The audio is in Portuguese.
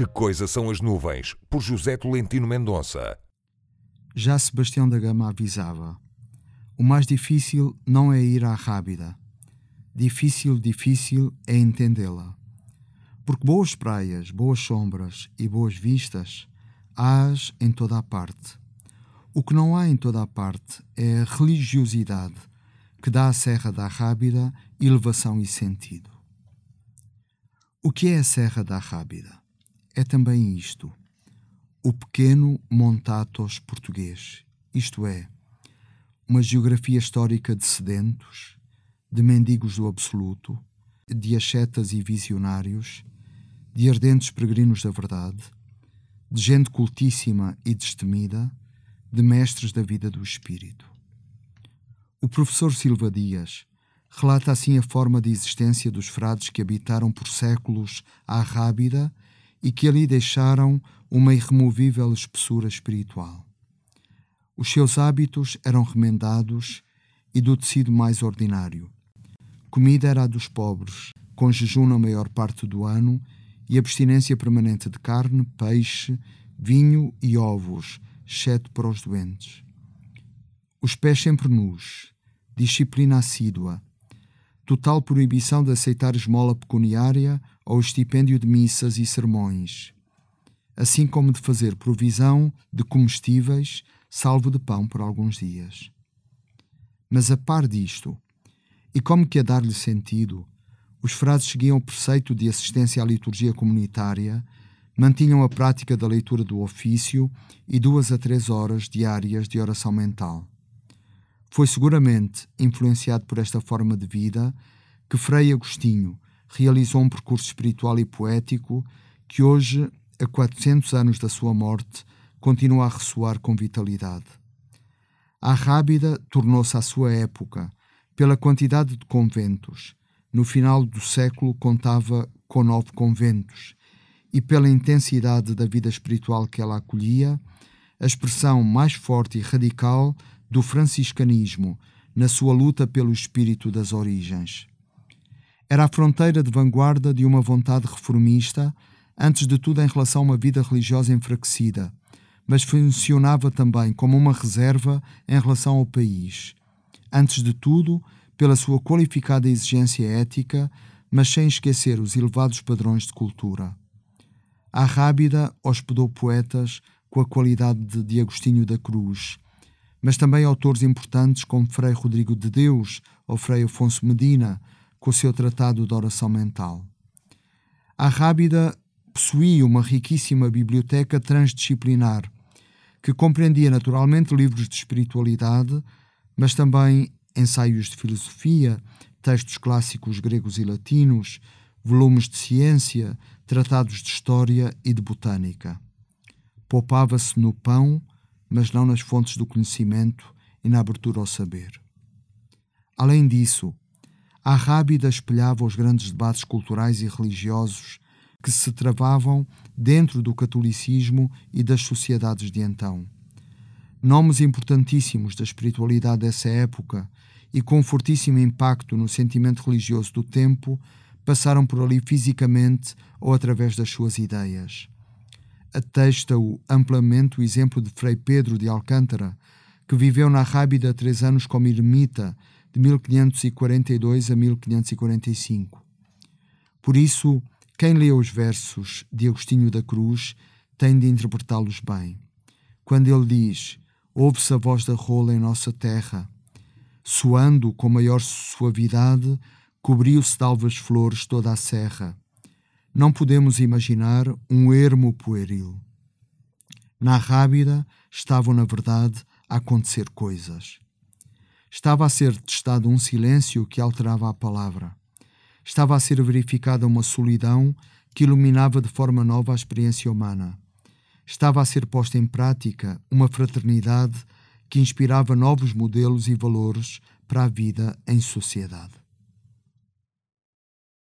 Que coisa são as nuvens? Por José Tolentino Mendonça. Já Sebastião da Gama avisava: O mais difícil não é ir à rábida. Difícil, difícil é entendê-la. Porque boas praias, boas sombras e boas vistas hás em toda a parte. O que não há em toda a parte é a religiosidade que dá à Serra da Rábida elevação e sentido. O que é a Serra da Rábida? É também isto: o pequeno Montatos português, isto é, uma geografia histórica de sedentos, de mendigos do absoluto, de ascetas e visionários, de ardentes peregrinos da verdade, de gente cultíssima e destemida, de mestres da vida do espírito. O professor Silva Dias relata assim a forma de existência dos frades que habitaram por séculos a Rábida e que ali deixaram uma irremovível espessura espiritual. Os seus hábitos eram remendados e do tecido mais ordinário. Comida era a dos pobres, com jejum na maior parte do ano e abstinência permanente de carne, peixe, vinho e ovos, exceto para os doentes. Os pés sempre nus, disciplina assídua, total proibição de aceitar esmola pecuniária ou estipêndio de missas e sermões, assim como de fazer provisão de comestíveis, salvo de pão por alguns dias. Mas a par disto, e como que a dar-lhe sentido, os frades seguiam o preceito de assistência à liturgia comunitária, mantinham a prática da leitura do ofício e duas a três horas diárias de oração mental. Foi seguramente influenciado por esta forma de vida que Frei Agostinho realizou um percurso espiritual e poético que hoje, a 400 anos da sua morte, continua a ressoar com vitalidade. A Rábida tornou-se à sua época, pela quantidade de conventos, no final do século contava com nove conventos, e pela intensidade da vida espiritual que ela acolhia, a expressão mais forte e radical do franciscanismo na sua luta pelo espírito das origens. Era a fronteira de vanguarda de uma vontade reformista, antes de tudo em relação a uma vida religiosa enfraquecida, mas funcionava também como uma reserva em relação ao país. Antes de tudo, pela sua qualificada exigência ética, mas sem esquecer os elevados padrões de cultura. A Rábida hospedou poetas com a qualidade de Agostinho da Cruz, mas também autores importantes como Frei Rodrigo de Deus ou Frei Afonso Medina, com o seu tratado de oração mental. A Rábida possuía uma riquíssima biblioteca transdisciplinar, que compreendia naturalmente livros de espiritualidade, mas também ensaios de filosofia, textos clássicos gregos e latinos, volumes de ciência, tratados de história e de botânica. Poupava-se no pão mas não nas fontes do conhecimento e na abertura ao saber. Além disso, a Rábida espelhava os grandes debates culturais e religiosos que se travavam dentro do catolicismo e das sociedades de então. Nomes importantíssimos da espiritualidade dessa época e com fortíssimo impacto no sentimento religioso do tempo passaram por ali fisicamente ou através das suas ideias atesta-o amplamente o exemplo de Frei Pedro de Alcântara, que viveu na Rábida três anos como ermita, de 1542 a 1545. Por isso, quem lê os versos de Agostinho da Cruz tem de interpretá-los bem. Quando ele diz: Ouve-se a voz da rola em nossa terra, soando com maior suavidade, cobriu-se de alvas flores toda a serra não podemos imaginar um ermo pueril. Na Rábida estavam, na verdade, a acontecer coisas. Estava a ser testado um silêncio que alterava a palavra. Estava a ser verificada uma solidão que iluminava de forma nova a experiência humana. Estava a ser posta em prática uma fraternidade que inspirava novos modelos e valores para a vida em sociedade.